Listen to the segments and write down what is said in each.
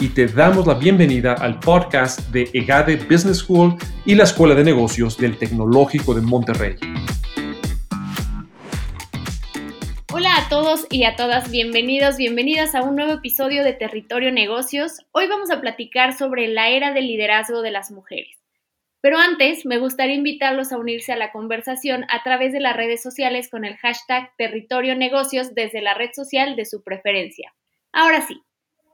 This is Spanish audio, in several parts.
y te damos la bienvenida al podcast de EGADE Business School y la Escuela de Negocios del Tecnológico de Monterrey. Hola a todos y a todas, bienvenidos, bienvenidas a un nuevo episodio de Territorio Negocios. Hoy vamos a platicar sobre la era del liderazgo de las mujeres. Pero antes, me gustaría invitarlos a unirse a la conversación a través de las redes sociales con el hashtag Territorio Negocios desde la red social de su preferencia. Ahora sí,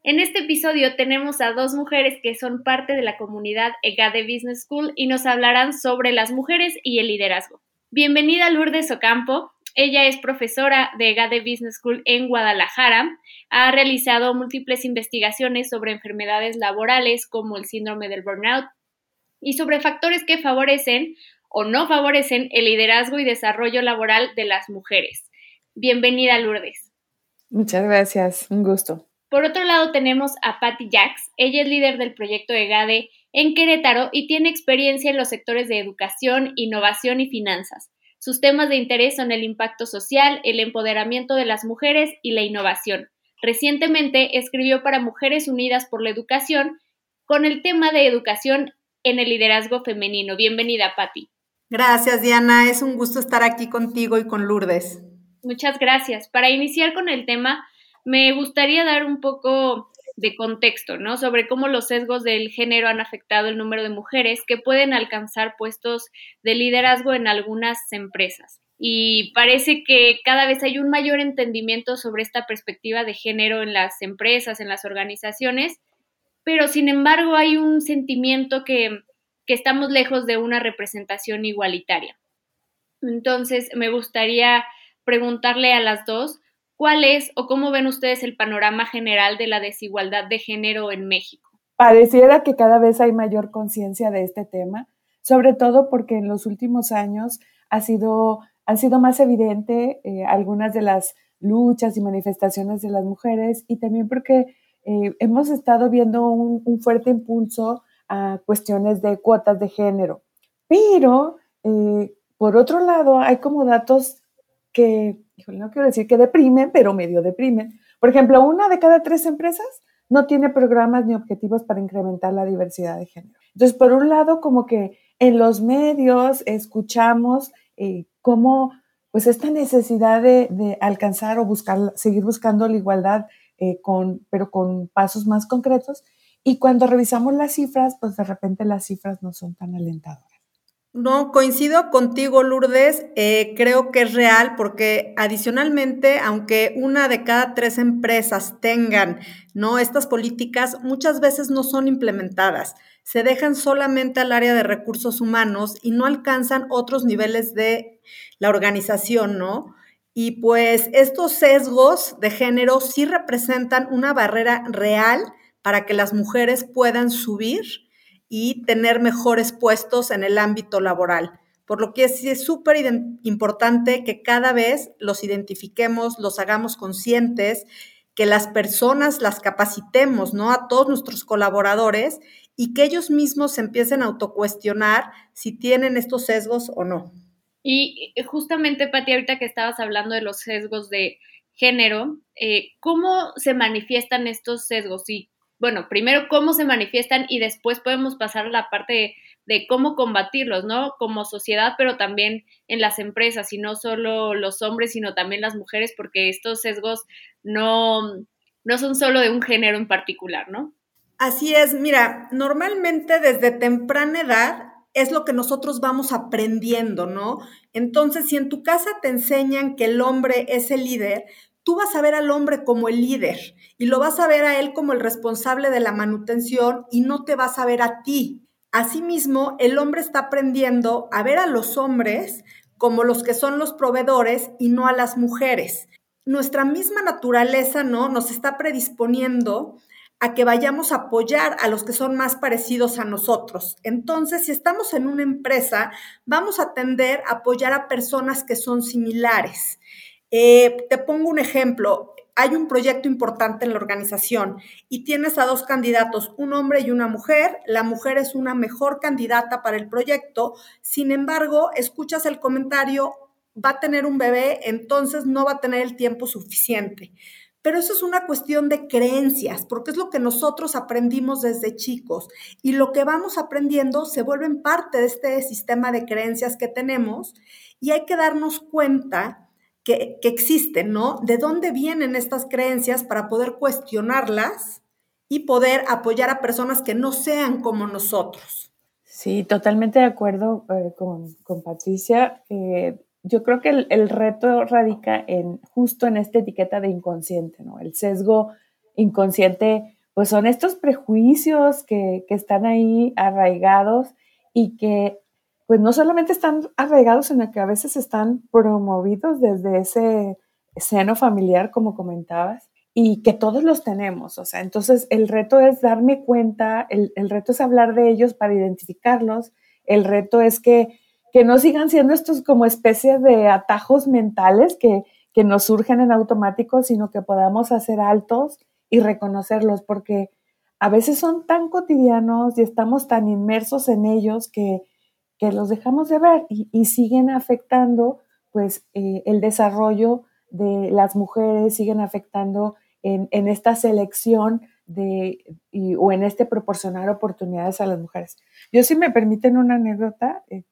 en este episodio tenemos a dos mujeres que son parte de la comunidad EGADE Business School y nos hablarán sobre las mujeres y el liderazgo. Bienvenida Lourdes Ocampo. Ella es profesora de EGADE Business School en Guadalajara. Ha realizado múltiples investigaciones sobre enfermedades laborales como el síndrome del burnout y sobre factores que favorecen o no favorecen el liderazgo y desarrollo laboral de las mujeres. Bienvenida Lourdes. Muchas gracias, un gusto. Por otro lado tenemos a Patty Jacks. Ella es líder del proyecto EGADE en Querétaro y tiene experiencia en los sectores de educación, innovación y finanzas. Sus temas de interés son el impacto social, el empoderamiento de las mujeres y la innovación. Recientemente escribió para Mujeres Unidas por la Educación con el tema de educación en el liderazgo femenino. Bienvenida, Patti. Gracias, Diana. Es un gusto estar aquí contigo y con Lourdes. Muchas gracias. Para iniciar con el tema, me gustaría dar un poco de contexto, ¿no? Sobre cómo los sesgos del género han afectado el número de mujeres que pueden alcanzar puestos de liderazgo en algunas empresas. Y parece que cada vez hay un mayor entendimiento sobre esta perspectiva de género en las empresas, en las organizaciones, pero sin embargo hay un sentimiento que, que estamos lejos de una representación igualitaria. Entonces, me gustaría preguntarle a las dos, ¿Cuál es o cómo ven ustedes el panorama general de la desigualdad de género en México? Pareciera que cada vez hay mayor conciencia de este tema, sobre todo porque en los últimos años ha sido, han sido más evidente eh, algunas de las luchas y manifestaciones de las mujeres y también porque eh, hemos estado viendo un, fuerte impulso a cuestiones de cuotas de género. Pero, eh, por otro lado, hay como datos que no quiero decir que deprimen, pero medio deprimen. Por ejemplo, una de cada tres empresas no tiene programas ni objetivos para incrementar la diversidad de género. Entonces, por un lado, como que en los medios escuchamos eh, cómo, pues, esta necesidad de, alcanzar o buscar, seguir buscando la igualdad, eh, con, pero con pasos más concretos. Y cuando revisamos las cifras, pues de repente las cifras no son tan alentadoras. No, coincido contigo, Lourdes. Eh, creo que es real porque adicionalmente, aunque una de cada tres empresas tengan ¿no? estas políticas, muchas veces no son implementadas. Se dejan solamente al área de recursos humanos y no alcanzan otros niveles de la organización, ¿no? Y pues estos sesgos de género sí representan una barrera real para que las mujeres puedan subir y tener mejores puestos en el ámbito laboral. Por lo que es súper importante que cada vez los identifiquemos, los hagamos conscientes, que las personas las capacitemos, ¿no? A todos nuestros colaboradores y que ellos mismos se empiecen a autocuestionar si tienen estos sesgos o no. Y eh, justamente, Pati, ahorita que estabas hablando de los sesgos de género, eh, ¿cómo se manifiestan estos sesgos? Y bueno, primero cómo se manifiestan y después podemos pasar a la parte de, cómo combatirlos, ¿no? Como sociedad, pero también en las empresas, y no solo los hombres, sino también las mujeres, porque estos sesgos no, no son solo de un género en particular, ¿no? Así es, mira, normalmente desde temprana edad es lo que nosotros vamos aprendiendo, ¿no? Entonces, si en tu casa te enseñan que el hombre es el líder, tú vas a ver al hombre como el líder y lo vas a ver a él como el responsable de la manutención y no te vas a ver a ti. Asimismo, el hombre está aprendiendo a ver a los hombres como los que son los proveedores y no a las mujeres. Nuestra misma naturaleza, ¿no? Nos está predisponiendo a que vayamos a apoyar a los que son más parecidos a nosotros. Entonces, si estamos en una empresa, vamos a tender a apoyar a personas que son similares. Eh, te pongo un ejemplo. Hay un proyecto importante en la organización y tienes a dos candidatos, un hombre y una mujer. La mujer es una mejor candidata para el proyecto. Sin embargo, escuchas el comentario, va a tener un bebé, entonces no va a tener el tiempo suficiente. Pero eso es una cuestión de creencias, porque es lo que nosotros aprendimos desde chicos y lo que vamos aprendiendo se vuelve parte de este sistema de creencias que tenemos y hay que darnos cuenta que, existen, ¿no? De dónde vienen estas creencias para poder cuestionarlas y poder apoyar a personas que no sean como nosotros. Sí, totalmente de acuerdo eh, con, con, Patricia. Eh, yo creo que el, reto radica en justo en esta etiqueta de inconsciente, ¿no? El sesgo inconsciente, pues son estos prejuicios que, que están ahí arraigados y que pues no solamente están arraigados, sino que a veces están promovidos desde ese seno familiar, como comentabas, y que todos los tenemos. O sea, entonces el reto es darme cuenta, el, reto es hablar de ellos para identificarlos, el reto es que que no sigan siendo estos como especies de atajos mentales que, que nos surgen en automático, sino que podamos hacer altos y reconocerlos, porque a veces son tan cotidianos y estamos tan inmersos en ellos que, que los dejamos de ver y, siguen afectando pues eh, el desarrollo de las mujeres, siguen afectando en, en esta selección de, o en este proporcionar oportunidades a las mujeres. Yo si me permiten una anécdota, eh,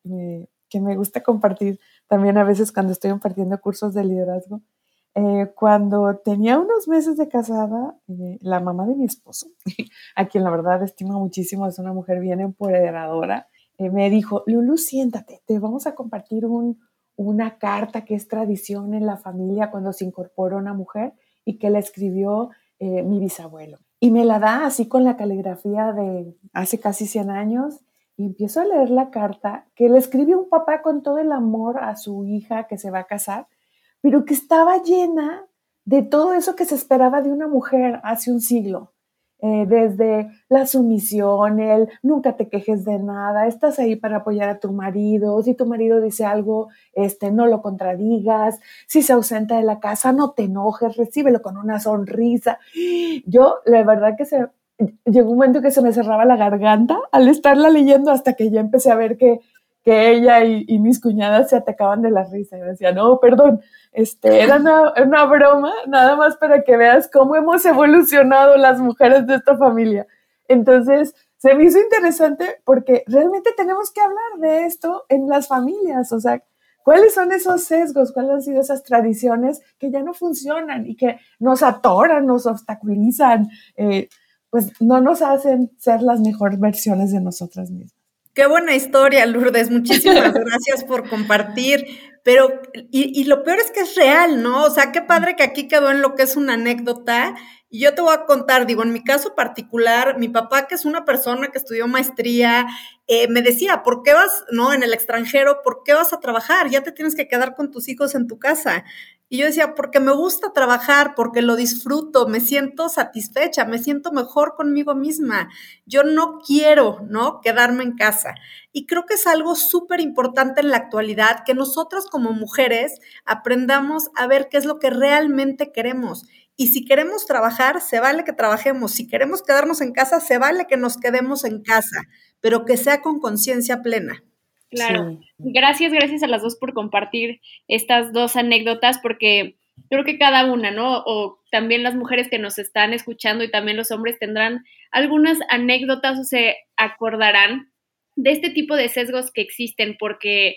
que me gusta compartir también a veces cuando estoy impartiendo cursos de liderazgo. Eh, cuando tenía unos meses de casada, la mamá de mi esposo, a quien la verdad estimo muchísimo, es una mujer bien empoderadora, me dijo, Lulu, siéntate, te vamos a compartir un, una carta que es tradición en la familia cuando se incorpora una mujer y que la escribió mi bisabuelo. Y me la da así con la caligrafía de hace casi 100 años y empiezo a leer la carta que le escribe un papá con todo el amor a su hija que se va a casar, pero que estaba llena de todo eso que se esperaba de una mujer hace un siglo. Eh, desde la sumisión, el nunca te quejes de nada, estás ahí para apoyar a tu marido, si tu marido dice algo, este, no lo contradigas, si se ausenta de la casa, no te enojes, recíbelo con una sonrisa. Yo, la verdad que se, llegó un momento que se me cerraba la garganta al estarla leyendo hasta que ya empecé a ver que, que ella y, mis cuñadas se atacaban de la risa. Y me decía, no, perdón, este, era una, una, broma, nada más para que veas cómo hemos evolucionado las mujeres de esta familia. Entonces, se me hizo interesante porque realmente tenemos que hablar de esto en las familias, o sea, ¿cuáles son esos sesgos? ¿Cuáles han sido esas tradiciones que ya no funcionan y que nos atoran, nos obstaculizan? Eh, pues no nos hacen ser las mejores versiones de nosotras mismas. Qué buena historia, Lourdes. Muchísimas gracias por compartir. Pero, y, y, lo peor es que es real, ¿no? O sea, qué padre que aquí quedó en lo que es una anécdota y yo te voy a contar, digo, en mi caso particular, mi papá, que es una persona que estudió maestría, eh, me decía, ¿por qué vas, no, en el extranjero, por qué vas a trabajar? Ya te tienes que quedar con tus hijos en tu casa. Y yo decía, porque me gusta trabajar, porque lo disfruto, me siento satisfecha, me siento mejor conmigo misma. Yo no quiero, ¿no? Quedarme en casa. Y creo que es algo súper importante en la actualidad que nosotras como mujeres aprendamos a ver qué es lo que realmente queremos y si queremos trabajar, se vale que trabajemos. Si queremos quedarnos en casa, se vale que nos quedemos en casa, pero que sea con conciencia plena. Claro. Gracias, gracias a las dos por compartir estas dos anécdotas, porque creo que cada una, ¿no? O también las mujeres que nos están escuchando y también los hombres tendrán algunas anécdotas o se acordarán de este tipo de sesgos que existen, porque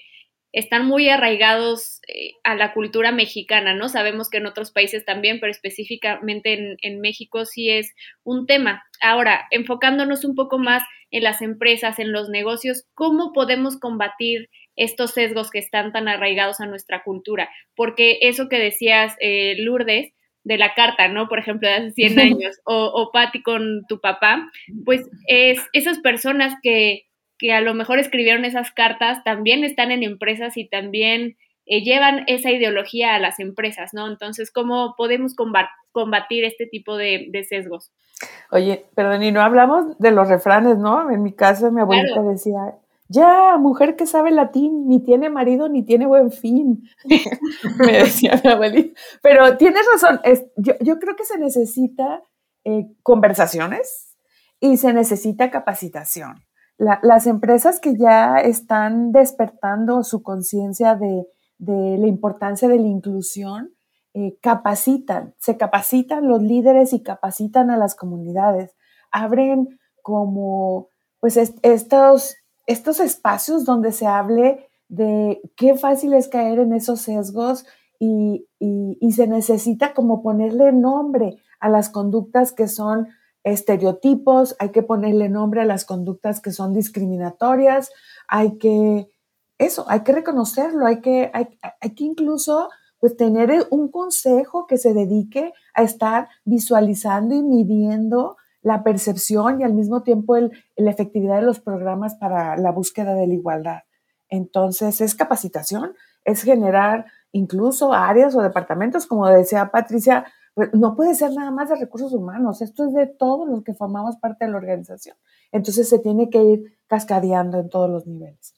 están muy arraigados eh, a la cultura mexicana, ¿no? Sabemos que en otros países también, pero específicamente en, México sí es un tema. Ahora, enfocándonos un poco más en las empresas, en los negocios, ¿cómo podemos combatir estos sesgos que están tan arraigados a nuestra cultura? Porque eso que decías, eh, Lourdes, de la carta, ¿no? Por ejemplo, de hace 100 años, o, o Patti con tu papá, pues es esas personas que que a lo mejor escribieron esas cartas también están en empresas y también eh, llevan esa ideología a las empresas, ¿no? Entonces, ¿cómo podemos combatir este tipo de, sesgos? Oye, perdón, y no hablamos de los refranes, ¿no? En mi casa mi abuelita decía, ya, mujer que sabe latín, ni tiene marido ni tiene buen fin, me decía mi abuelita. Pero tienes razón, yo, creo que se necesita eh, conversaciones y se necesita capacitación. Las empresas que ya están despertando su conciencia de, la importancia de la inclusión, eh, capacitan, se capacitan los líderes y capacitan a las comunidades, abren como pues estos estos espacios donde se hable de qué fácil es caer en esos sesgos y, se necesita como ponerle nombre a las conductas que son estereotipos, hay que ponerle nombre a las conductas que son discriminatorias, hay que, eso, hay que reconocerlo, hay que, hay, que incluso pues tener un consejo que se dedique a estar visualizando y midiendo la percepción y al mismo tiempo la efectividad de los programas para la búsqueda de la igualdad. Entonces, es capacitación, es generar incluso áreas o departamentos, como decía Patricia, no puede ser nada más de recursos humanos, esto es de todos los que formamos parte de la organización. Entonces, se tiene que ir cascadeando en todos los niveles.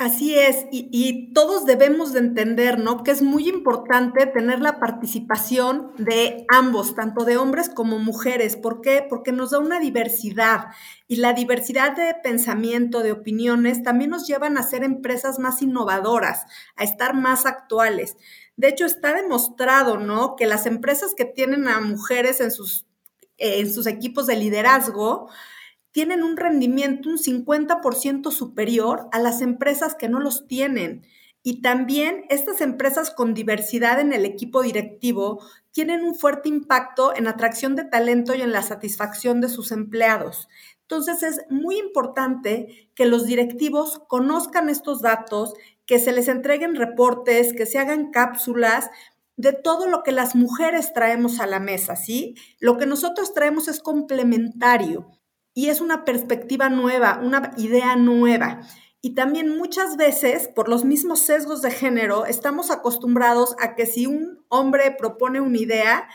Así es, y, todos debemos de entender, ¿no? Que es muy importante tener la participación de ambos, tanto de hombres como mujeres. ¿Por qué? Porque nos da una diversidad y la diversidad de pensamiento, de opiniones, también nos llevan a ser empresas más innovadoras, a estar más actuales. De hecho, está demostrado, ¿no? Que las empresas que tienen a mujeres en sus, en sus equipos de liderazgo, tienen un rendimiento un 50% superior a las empresas que no los tienen. Y también estas empresas con diversidad en el equipo directivo tienen un fuerte impacto en atracción de talento y en la satisfacción de sus empleados. Entonces es muy importante que los directivos conozcan estos datos, que se les entreguen reportes, que se hagan cápsulas de todo lo que las mujeres traemos a la mesa, ¿sí? Lo que nosotros traemos es complementario y es una perspectiva nueva, una idea nueva. Y también muchas veces, por los mismos sesgos de género, estamos acostumbrados a que si un hombre propone una idea,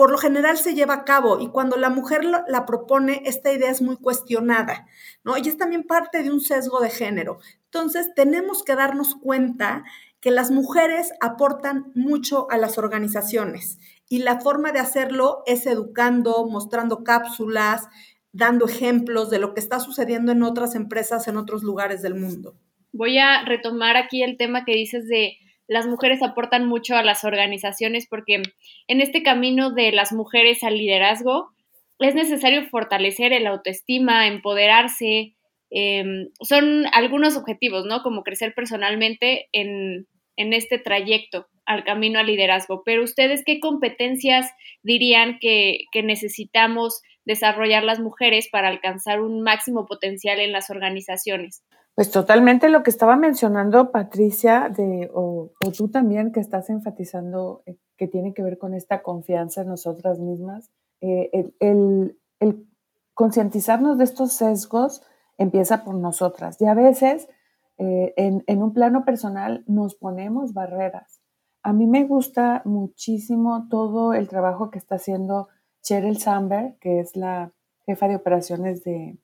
por lo general se lleva a cabo y cuando la mujer la propone, esta idea es muy cuestionada, ¿no? Y es también parte de un sesgo de género. Entonces, tenemos que darnos cuenta que las mujeres aportan mucho a las organizaciones y la forma de hacerlo es educando, mostrando cápsulas, dando ejemplos de lo que está sucediendo en otras empresas en otros lugares del mundo. Voy a retomar aquí el tema que dices de las mujeres aportan mucho a las organizaciones porque en este camino de las mujeres al liderazgo es necesario fortalecer el autoestima, empoderarse. Em, son algunos objetivos, ¿no? Como crecer personalmente en, en este trayecto al camino al liderazgo. Pero ustedes, ¿qué competencias dirían que, que necesitamos desarrollar las mujeres para alcanzar un máximo potencial en las organizaciones. Pues totalmente lo que estaba mencionando Patricia, de, o, tú también que estás enfatizando eh, que tiene que ver con esta confianza en nosotras mismas, eh, el, concientizarnos de estos sesgos empieza por nosotras. Y a veces eh, en, un plano personal nos ponemos barreras. A mí me gusta muchísimo todo el trabajo que está haciendo Cheryl Sandberg, que es la jefa de operaciones de,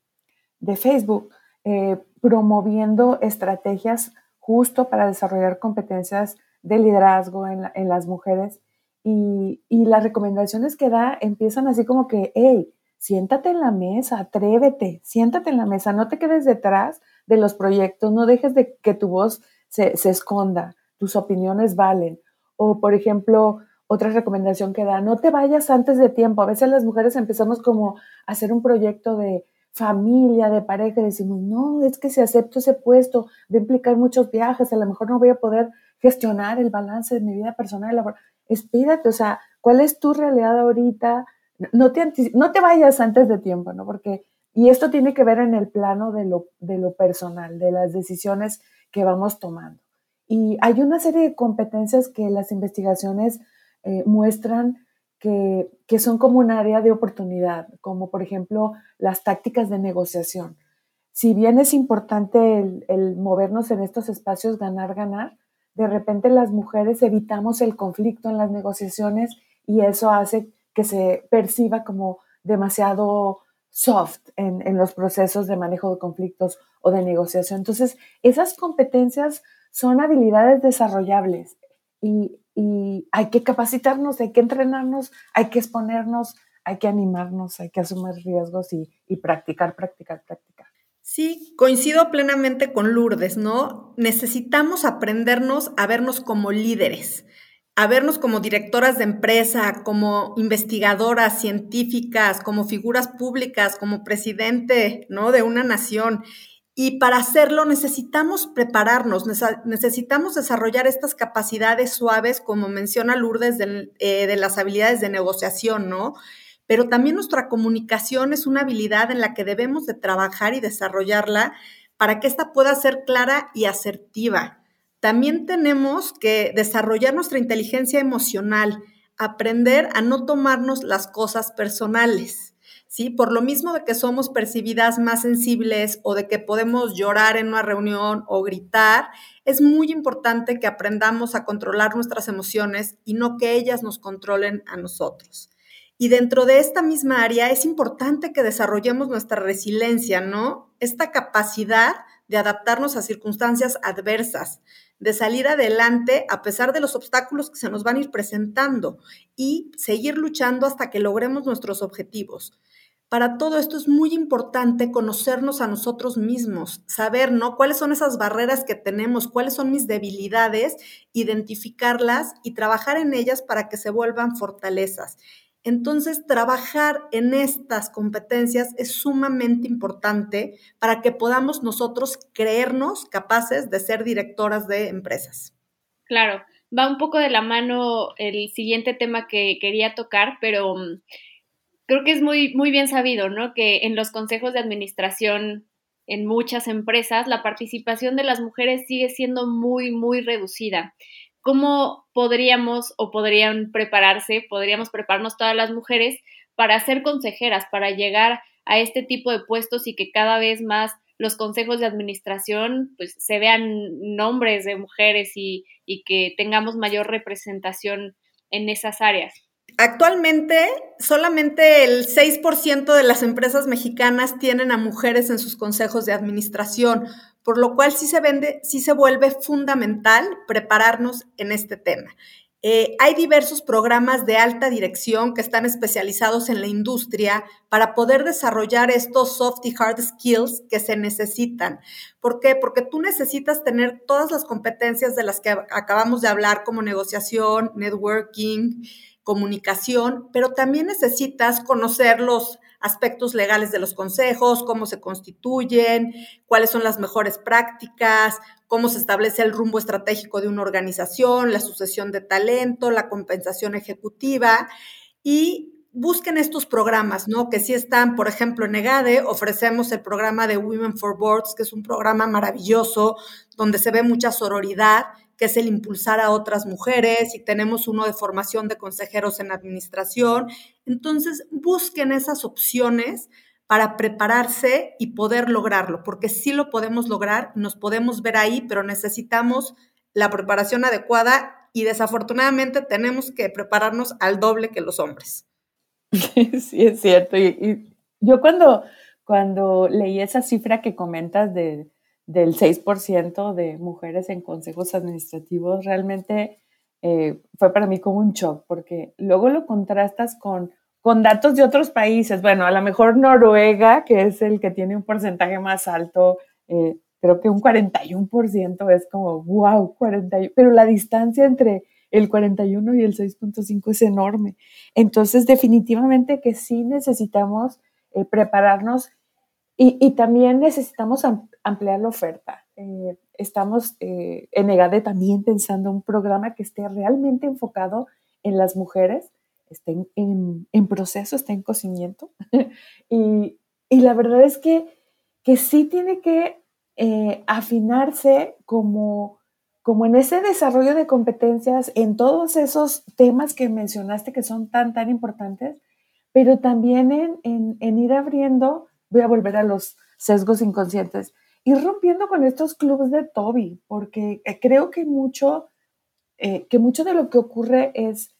Facebook, eh, promoviendo estrategias justo para desarrollar competencias de liderazgo en, las mujeres. Y, las recomendaciones que da empiezan así como que, hey, siéntate en la mesa, atrévete, siéntate en la mesa, no te quedes detrás de los proyectos, no dejes de que tu voz se, se esconda, tus opiniones valen. O, por ejemplo, otra recomendación que da, no te vayas antes de tiempo. A veces las mujeres empezamos como a hacer un proyecto de familia, de pareja, decimos, no, es que si acepto ese puesto, va a implicar muchos viajes, a lo mejor no voy a poder gestionar el balance de mi vida personal. Espírate, o sea, ¿cuál es tu realidad ahorita? No te, no te vayas antes de tiempo, ¿no? Porque, y esto tiene que ver en el plano de lo, de lo personal, de las decisiones que vamos tomando. Y hay una serie de competencias que las investigaciones eh, muestran que, son como un área de oportunidad, como por ejemplo las tácticas de negociación. Si bien es importante el, movernos en estos espacios, ganar, ganar, de repente las mujeres evitamos el conflicto en las negociaciones y eso hace que se perciba como demasiado soft en, en, los procesos de manejo de conflictos o de negociación. Entonces, esas competencias son habilidades desarrollables y, hay que capacitarnos, hay que entrenarnos, hay que exponernos, hay que animarnos, hay que asumir riesgos y, y practicar, practicar, practicar. Sí, coincido plenamente con Lourdes, ¿no? Necesitamos aprendernos a vernos como líderes, a vernos como directoras de empresa, como investigadoras científicas, como figuras públicas, como presidente, ¿no? De una nación. Y para hacerlo necesitamos prepararnos, necesitamos desarrollar estas capacidades suaves, como menciona Lourdes, de, eh, de las habilidades de negociación, ¿no? pero también nuestra comunicación es una habilidad en la que debemos de trabajar y desarrollarla para que ésta pueda ser clara y asertiva. También tenemos que desarrollar nuestra inteligencia emocional, aprender a no tomarnos las cosas personales. ¿Sí? Por lo mismo de que somos percibidas más sensibles o de que podemos llorar en una reunión o gritar, es muy importante que aprendamos a controlar nuestras emociones y no que ellas nos controlen a nosotros. Y dentro de esta misma área es importante que desarrollemos nuestra resiliencia, ¿no? Esta capacidad de adaptarnos a circunstancias adversas, de salir adelante a pesar de los obstáculos que se nos van a ir presentando y seguir luchando hasta que logremos nuestros objetivos. Para todo esto es muy importante conocernos a nosotros mismos, saber, ¿no? Cuáles son esas barreras que tenemos, cuáles son mis debilidades, identificarlas y trabajar en ellas para que se vuelvan fortalezas. Entonces, trabajar en estas competencias es sumamente importante para que podamos nosotros creernos capaces de ser directoras de empresas. Claro, va un poco de la mano el siguiente tema que quería tocar, pero mm, creo que es muy, muy bien sabido, ¿no? Que en los consejos de administración en muchas empresas la participación de las mujeres sigue siendo muy, muy reducida. ¿cómo podríamos o podrían prepararse, podríamos prepararnos todas las mujeres para ser consejeras, para llegar a este tipo de puestos y que cada vez más los consejos de administración pues se vean nombres de mujeres y, y que tengamos mayor representación en esas áreas? Actualmente, solamente el 6% de las empresas mexicanas tienen a mujeres en sus consejos de administración, por lo cual sí se, vende, sí se vuelve fundamental prepararnos en este tema. Eh, hay diversos programas de alta dirección que están especializados en la industria para poder desarrollar estos soft y hard skills que se necesitan. ¿Por qué? Porque tú necesitas tener todas las competencias de las que acabamos de hablar, como negociación, networking, comunicación, pero también necesitas conocer los aspectos legales de los consejos, cómo se constituyen, cuáles son las mejores prácticas, cómo se establece el rumbo estratégico de una organización, la sucesión de talento, la compensación ejecutiva y busquen estos programas, ¿no? Que sí están, por ejemplo, en EGADE ofrecemos el programa de Women for Boards, que es un programa maravilloso donde se ve mucha sororidad que es el impulsar a otras mujeres, y tenemos uno de formación de consejeros en administración. Entonces, busquen esas opciones para prepararse y poder lograrlo, porque sí lo podemos lograr, nos podemos ver ahí, pero necesitamos la preparación adecuada y desafortunadamente tenemos que prepararnos al doble que los hombres. Sí, es cierto. Y, yo cuando, cuando leí esa cifra que comentas de del 6% de mujeres en consejos administrativos, realmente eh, fue para mí como un shock, porque luego lo contrastas con, con datos de otros países. Bueno, a lo mejor Noruega, que es el que tiene un porcentaje más alto, eh, creo que un 41% es como, wow, 41, pero la distancia entre el 41 y el 6.5 es enorme. Entonces, definitivamente que sí necesitamos eh, prepararnos y, y, también necesitamos ampliar la oferta. Eh, estamos eh, en EGADE también pensando un programa que esté realmente enfocado en las mujeres, esté en, en, proceso, esté en cocimiento. y, y, la verdad es que, que sí tiene que eh, afinarse como, como en ese desarrollo de competencias, en todos esos temas que mencionaste que son tan, tan importantes, pero también en, en, en ir abriendo, voy a volver a los sesgos inconscientes, ir rompiendo con estos clubes de Toby, porque eh, creo que mucho, eh, que mucho de lo que ocurre es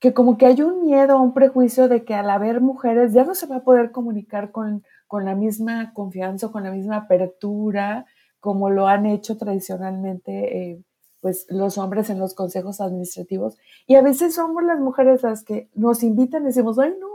que como que hay un miedo, un prejuicio de que al haber mujeres ya no se va a poder comunicar con, con la misma confianza, con la misma apertura, como lo han hecho tradicionalmente eh, pues los hombres en los consejos administrativos. Y a veces somos las mujeres las que nos invitan y decimos, ay no,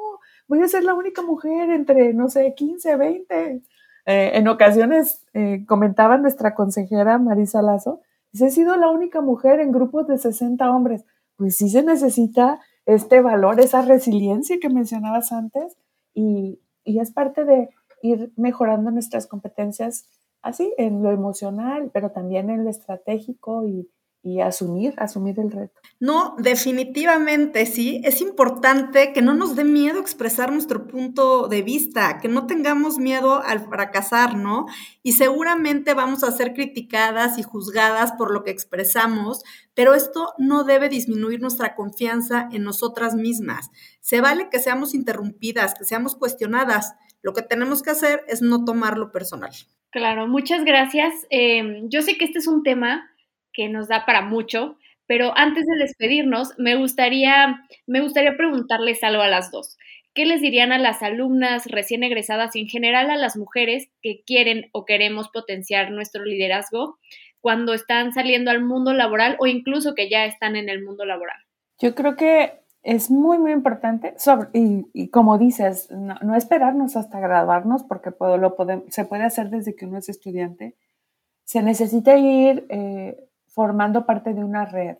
voy a ser la única mujer entre, no sé, 15, 20. Eh, en ocasiones eh, comentaba nuestra consejera Marisa Lazo, he sido la única mujer en grupos de 60 hombres. Pues sí se necesita este valor, esa resiliencia que mencionabas antes y, y es parte de ir mejorando nuestras competencias así en lo emocional, pero también en lo estratégico y, y asumir, asumir el reto. No, definitivamente sí. Es importante que no nos dé miedo expresar nuestro punto de vista, que no tengamos miedo al fracasar, ¿no? Y seguramente vamos a ser criticadas y juzgadas por lo que expresamos, pero esto no debe disminuir nuestra confianza en nosotras mismas. Se vale que seamos interrumpidas, que seamos cuestionadas. Lo que tenemos que hacer es no tomarlo personal. Claro, muchas gracias. Eh, yo sé que este es un tema que nos da para mucho, pero antes de despedirnos, me gustaría, me gustaría preguntarles algo a las dos. ¿Qué les dirían a las alumnas recién egresadas y en general a las mujeres que quieren o queremos potenciar nuestro liderazgo cuando están saliendo al mundo laboral o incluso que ya están en el mundo laboral? Yo creo que es muy, muy importante, y, como dices, no, esperarnos hasta graduarnos, porque se puede hacer desde que uno es estudiante. Se necesita ir eh, formando parte de una red.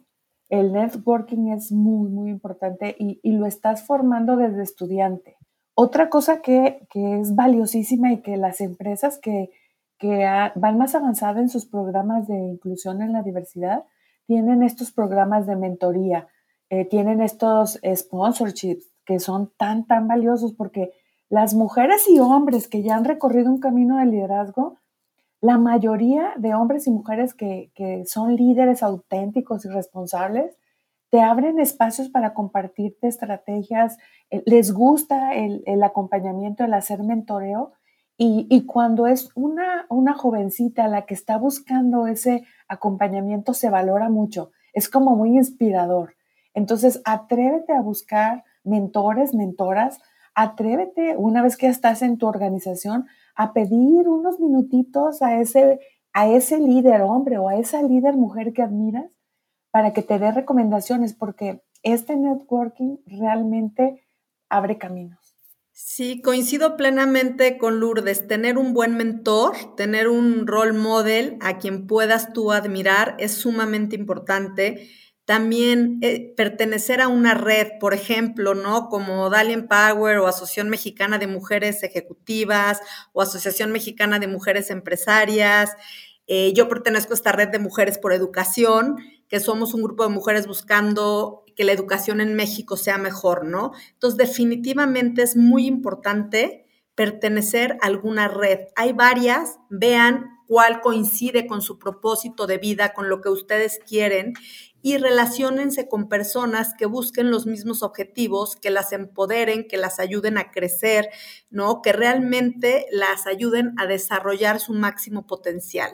El networking es muy, muy importante y, lo estás formando desde estudiante. Otra cosa que, es valiosísima y que las empresas que, van más avanzadas en sus programas de inclusión en la diversidad tienen estos programas de mentoría, eh, tienen estos sponsorships que son tan, tan valiosos porque las mujeres y hombres que ya han recorrido un camino de liderazgo la mayoría de hombres y mujeres que, son líderes auténticos y responsables te abren espacios para compartirte estrategias, eh, les gusta el, acompañamiento, el hacer mentoreo y, cuando es una, una jovencita la que está buscando ese acompañamiento se valora mucho, es como muy inspirador. Entonces, atrévete a buscar mentores, mentoras, atrévete una vez que estás en tu organización a pedir unos minutitos a ese, a ese líder hombre o a esa líder mujer que admiras para que te dé recomendaciones, porque este networking realmente abre caminos. Sí, coincido plenamente con Lourdes. Tener un buen mentor, tener un role model a quien puedas tú admirar es sumamente importante también eh, pertenecer a una red, por ejemplo, ¿no? Como Dalian Power o Asociación Mexicana de Mujeres Ejecutivas o Asociación Mexicana de Mujeres Empresarias. Eh, yo pertenezco a esta red de Mujeres por Educación, que somos un grupo de mujeres buscando que la educación en México sea mejor, ¿no? Entonces, definitivamente es muy importante pertenecer a alguna red. Hay varias, vean cuál coincide con su propósito de vida, con lo que ustedes quieren y relaciónense con personas que busquen los mismos objetivos, que las empoderen, que las ayuden a crecer, ¿no? Que realmente las ayuden a desarrollar su máximo potencial.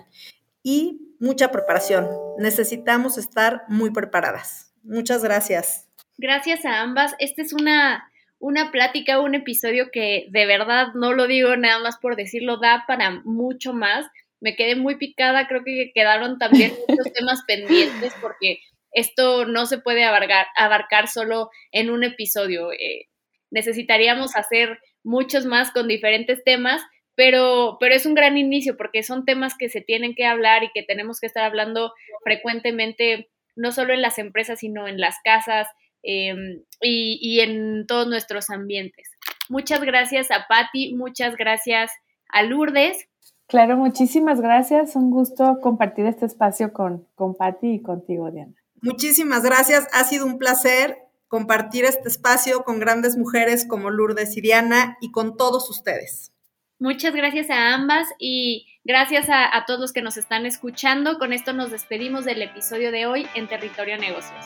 Y mucha preparación. Necesitamos estar muy preparadas. Muchas gracias. Gracias a ambas. Esta es una, una plática, un episodio que de verdad no lo digo nada más por decirlo, da para mucho más. Me quedé muy picada, creo que quedaron también muchos temas pendientes porque esto no se puede abarcar, solo en un episodio. Eh, necesitaríamos hacer muchos más con diferentes temas, pero, pero es un gran inicio porque son temas que se tienen que hablar y que tenemos que estar hablando frecuentemente, no solo en las empresas, sino en las casas em, y, y, en todos nuestros ambientes. Muchas gracias a Patti, muchas gracias a Lourdes. Claro, muchísimas gracias. Un gusto compartir este espacio con, con Patti y contigo, Diana. Muchísimas gracias. Ha sido un placer compartir este espacio con grandes mujeres como Lourdes y Diana y con todos ustedes. Muchas gracias a ambas y gracias a, a, todos los que nos están escuchando. Con esto nos despedimos del episodio de hoy en Territorio Negocios.